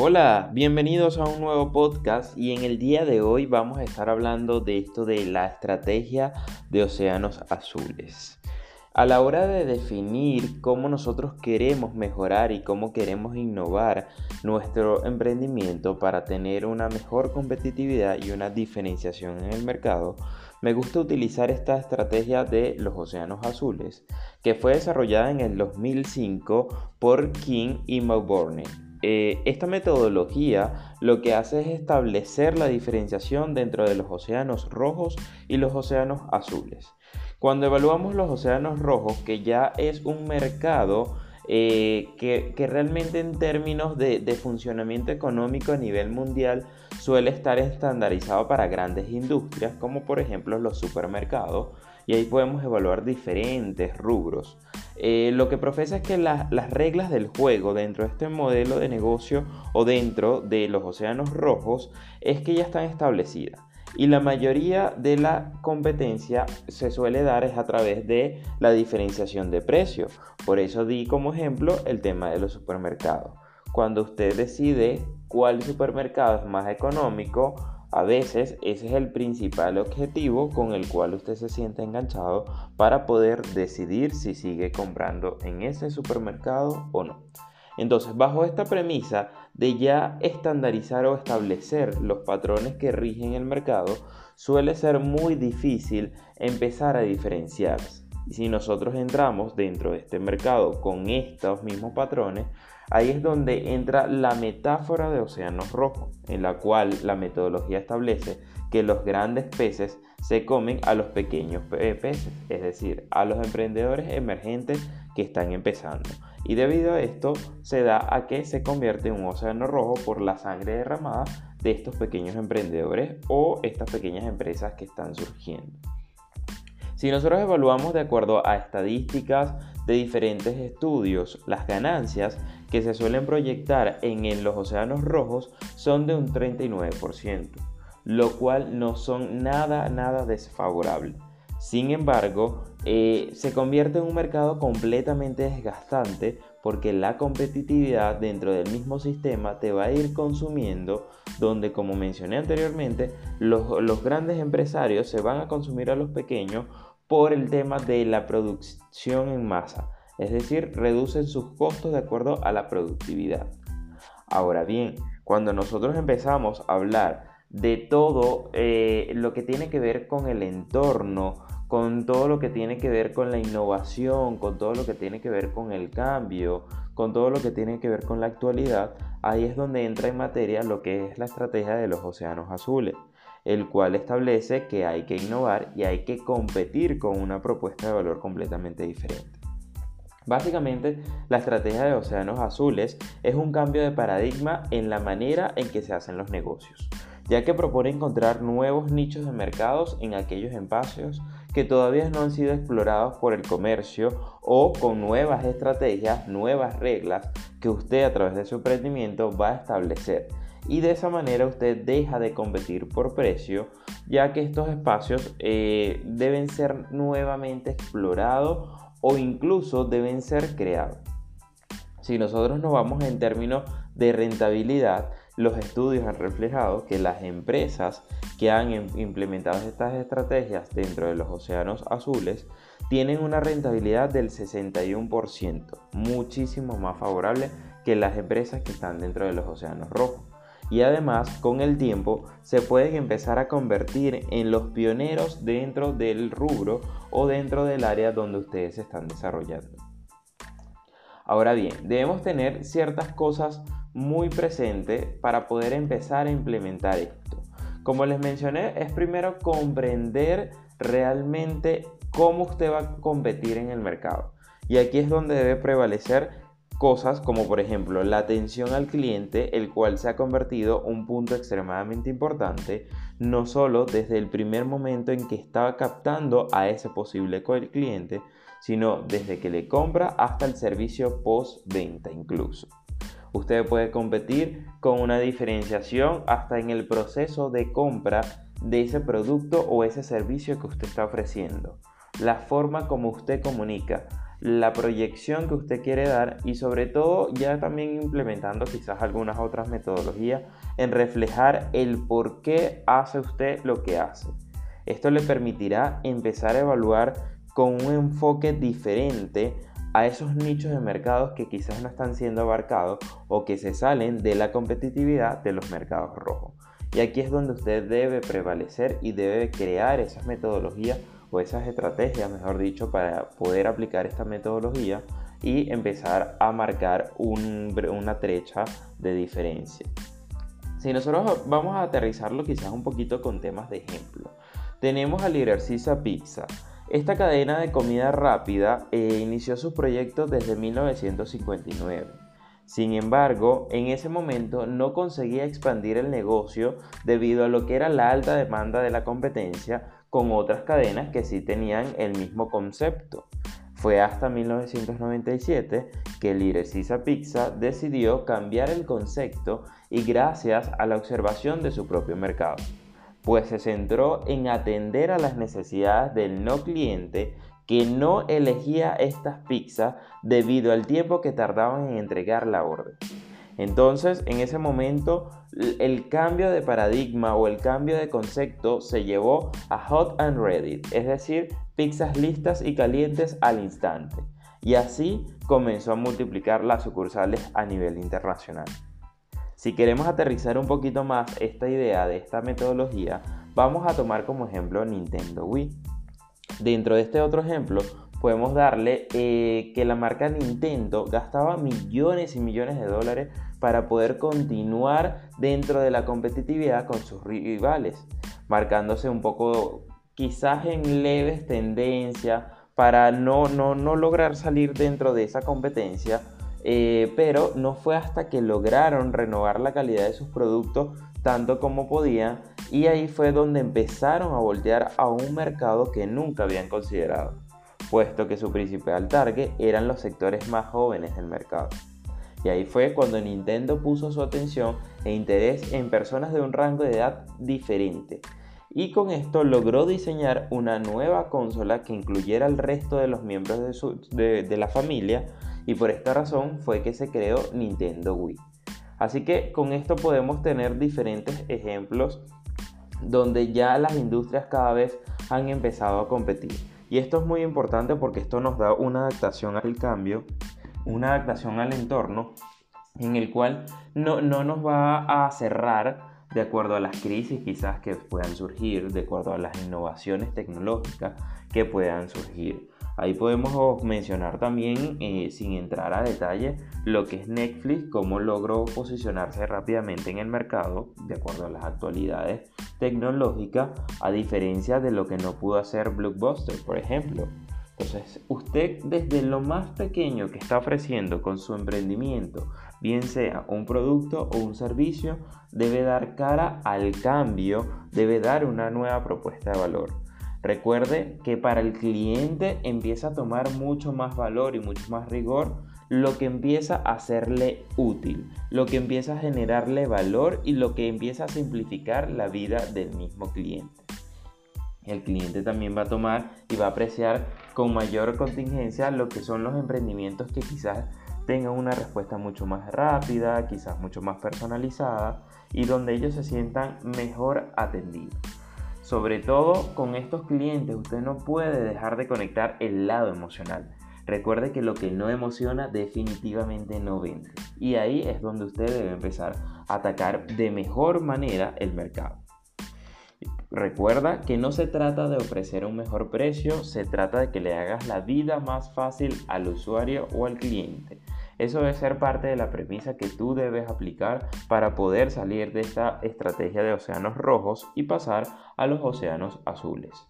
Hola, bienvenidos a un nuevo podcast y en el día de hoy vamos a estar hablando de esto de la estrategia de océanos azules. A la hora de definir cómo nosotros queremos mejorar y cómo queremos innovar nuestro emprendimiento para tener una mejor competitividad y una diferenciación en el mercado, me gusta utilizar esta estrategia de los océanos azules, que fue desarrollada en el 2005 por King y Melbourne. Eh, esta metodología lo que hace es establecer la diferenciación dentro de los océanos rojos y los océanos azules. Cuando evaluamos los océanos rojos, que ya es un mercado eh, que, realmente en términos de, de, funcionamiento económico a nivel mundial suele estar estandarizado para grandes industrias, como por ejemplo los supermercados, y ahí podemos evaluar diferentes rubros. Eh, lo que profesa es que las reglas del juego dentro de este modelo de negocio o dentro de los océanos rojos es que ya están establecidas. Y la mayoría de la competencia se suele dar es a través de la diferenciación de precio. Por eso di como ejemplo el tema de los supermercados. Cuando usted decide cuál supermercado es más económico, a veces ese es el principal objetivo con el cual usted se siente enganchado para poder decidir si sigue comprando en ese supermercado o no. Entonces, bajo esta premisa de ya estandarizar o establecer los patrones que rigen el mercado, suele ser muy difícil empezar a diferenciarse. Y si nosotros entramos dentro de este mercado con estos mismos patrones, ahí es donde entra la metáfora de océano rojo, en la cual la metodología establece que los grandes peces se comen a los pequeños peces, es decir, a los emprendedores emergentes que están empezando. Y debido a esto se da a que se convierte en un océano rojo por la sangre derramada de estos pequeños emprendedores o estas pequeñas empresas que están surgiendo. Si nosotros evaluamos de acuerdo a estadísticas de diferentes estudios, las ganancias que se suelen proyectar en, los océanos rojos son de un 39%, lo cual no son nada, nada desfavorable. Sin embargo, eh, se convierte en un mercado completamente desgastante porque la competitividad dentro del mismo sistema te va a ir consumiendo donde como mencioné anteriormente los, los grandes empresarios se van a consumir a los pequeños por el tema de la producción en masa es decir, reducen sus costos de acuerdo a la productividad. Ahora bien, cuando nosotros empezamos a hablar de todo eh, lo que tiene que ver con el entorno, con todo lo que tiene que ver con la innovación, con todo lo que tiene que ver con el cambio, con todo lo que tiene que ver con la actualidad, ahí es donde entra en materia lo que es la estrategia de los océanos azules, el cual establece que hay que innovar y hay que competir con una propuesta de valor completamente diferente. Básicamente, la estrategia de Océanos Azules es un cambio de paradigma en la manera en que se hacen los negocios, ya que propone encontrar nuevos nichos de mercados en aquellos espacios que todavía no han sido explorados por el comercio o con nuevas estrategias, nuevas reglas que usted a través de su emprendimiento va a establecer. Y de esa manera usted deja de competir por precio, ya que estos espacios eh, deben ser nuevamente explorados o incluso deben ser creados. Si nosotros nos vamos en términos de rentabilidad, los estudios han reflejado que las empresas que han implementado estas estrategias dentro de los océanos azules tienen una rentabilidad del 61%, muchísimo más favorable que las empresas que están dentro de los océanos rojos y además con el tiempo se pueden empezar a convertir en los pioneros dentro del rubro o dentro del área donde ustedes se están desarrollando. Ahora bien, debemos tener ciertas cosas muy presentes para poder empezar a implementar esto. Como les mencioné, es primero comprender realmente cómo usted va a competir en el mercado. Y aquí es donde debe prevalecer cosas como por ejemplo la atención al cliente, el cual se ha convertido un punto extremadamente importante, no solo desde el primer momento en que estaba captando a ese posible cliente, sino desde que le compra hasta el servicio post-venta incluso. Usted puede competir con una diferenciación hasta en el proceso de compra de ese producto o ese servicio que usted está ofreciendo. La forma como usted comunica, la proyección que usted quiere dar y sobre todo ya también implementando quizás algunas otras metodologías en reflejar el por qué hace usted lo que hace. Esto le permitirá empezar a evaluar con un enfoque diferente a esos nichos de mercados que quizás no están siendo abarcados o que se salen de la competitividad de los mercados rojos. Y aquí es donde usted debe prevalecer y debe crear esas metodologías esas estrategias, mejor dicho, para poder aplicar esta metodología y empezar a marcar una trecha de diferencia. Si nosotros vamos a aterrizarlo quizás un poquito con temas de ejemplo, tenemos a Lidercisa Pizza. Esta cadena de comida rápida eh, inició su proyecto desde 1959. Sin embargo, en ese momento no conseguía expandir el negocio debido a lo que era la alta demanda de la competencia con otras cadenas que sí tenían el mismo concepto. Fue hasta 1997 que Lirecisa Pizza decidió cambiar el concepto y gracias a la observación de su propio mercado, pues se centró en atender a las necesidades del no cliente que no elegía estas pizzas debido al tiempo que tardaban en entregar la orden. Entonces, en ese momento, el cambio de paradigma o el cambio de concepto se llevó a hot and ready, es decir, pizzas listas y calientes al instante. Y así comenzó a multiplicar las sucursales a nivel internacional. Si queremos aterrizar un poquito más esta idea de esta metodología, vamos a tomar como ejemplo Nintendo Wii. Dentro de este otro ejemplo, podemos darle eh, que la marca Nintendo gastaba millones y millones de dólares para poder continuar dentro de la competitividad con sus rivales, marcándose un poco quizás en leves tendencias para no, no, no lograr salir dentro de esa competencia, eh, pero no fue hasta que lograron renovar la calidad de sus productos tanto como podían y ahí fue donde empezaron a voltear a un mercado que nunca habían considerado puesto que su principal target eran los sectores más jóvenes del mercado. Y ahí fue cuando Nintendo puso su atención e interés en personas de un rango de edad diferente. Y con esto logró diseñar una nueva consola que incluyera al resto de los miembros de, de la familia y por esta razón fue que se creó Nintendo Wii. Así que con esto podemos tener diferentes ejemplos donde ya las industrias cada vez han empezado a competir. Y esto es muy importante porque esto nos da una adaptación al cambio, una adaptación al entorno en el cual no, no nos va a cerrar de acuerdo a las crisis quizás que puedan surgir, de acuerdo a las innovaciones tecnológicas que puedan surgir. Ahí podemos mencionar también, eh, sin entrar a detalle, lo que es Netflix, cómo logró posicionarse rápidamente en el mercado, de acuerdo a las actualidades tecnológicas, a diferencia de lo que no pudo hacer Blockbuster, por ejemplo. Entonces, usted desde lo más pequeño que está ofreciendo con su emprendimiento, bien sea un producto o un servicio, debe dar cara al cambio, debe dar una nueva propuesta de valor. Recuerde que para el cliente empieza a tomar mucho más valor y mucho más rigor lo que empieza a serle útil, lo que empieza a generarle valor y lo que empieza a simplificar la vida del mismo cliente. El cliente también va a tomar y va a apreciar con mayor contingencia lo que son los emprendimientos que quizás tengan una respuesta mucho más rápida, quizás mucho más personalizada y donde ellos se sientan mejor atendidos. Sobre todo con estos clientes usted no puede dejar de conectar el lado emocional. Recuerde que lo que no emociona definitivamente no vende. Y ahí es donde usted debe empezar a atacar de mejor manera el mercado. Recuerda que no se trata de ofrecer un mejor precio, se trata de que le hagas la vida más fácil al usuario o al cliente. Eso debe ser parte de la premisa que tú debes aplicar para poder salir de esta estrategia de océanos rojos y pasar a los océanos azules.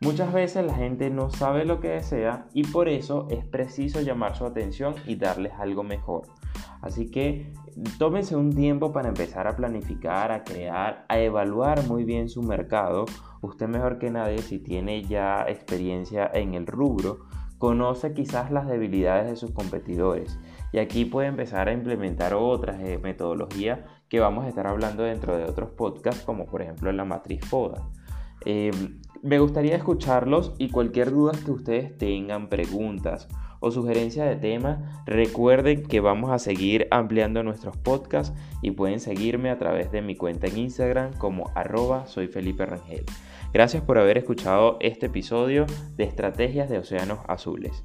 Muchas veces la gente no sabe lo que desea y por eso es preciso llamar su atención y darles algo mejor. Así que tómense un tiempo para empezar a planificar, a crear, a evaluar muy bien su mercado. Usted mejor que nadie si tiene ya experiencia en el rubro conoce quizás las debilidades de sus competidores y aquí puede empezar a implementar otras eh, metodologías que vamos a estar hablando dentro de otros podcasts como por ejemplo la matriz FODA. Em, me gustaría escucharlos y cualquier duda que ustedes tengan, preguntas o sugerencia de tema, recuerden que vamos a seguir ampliando nuestros podcasts y pueden seguirme a través de mi cuenta en Instagram como arroba soy Felipe Rangel. Gracias por haber escuchado este episodio de Estrategias de Océanos Azules.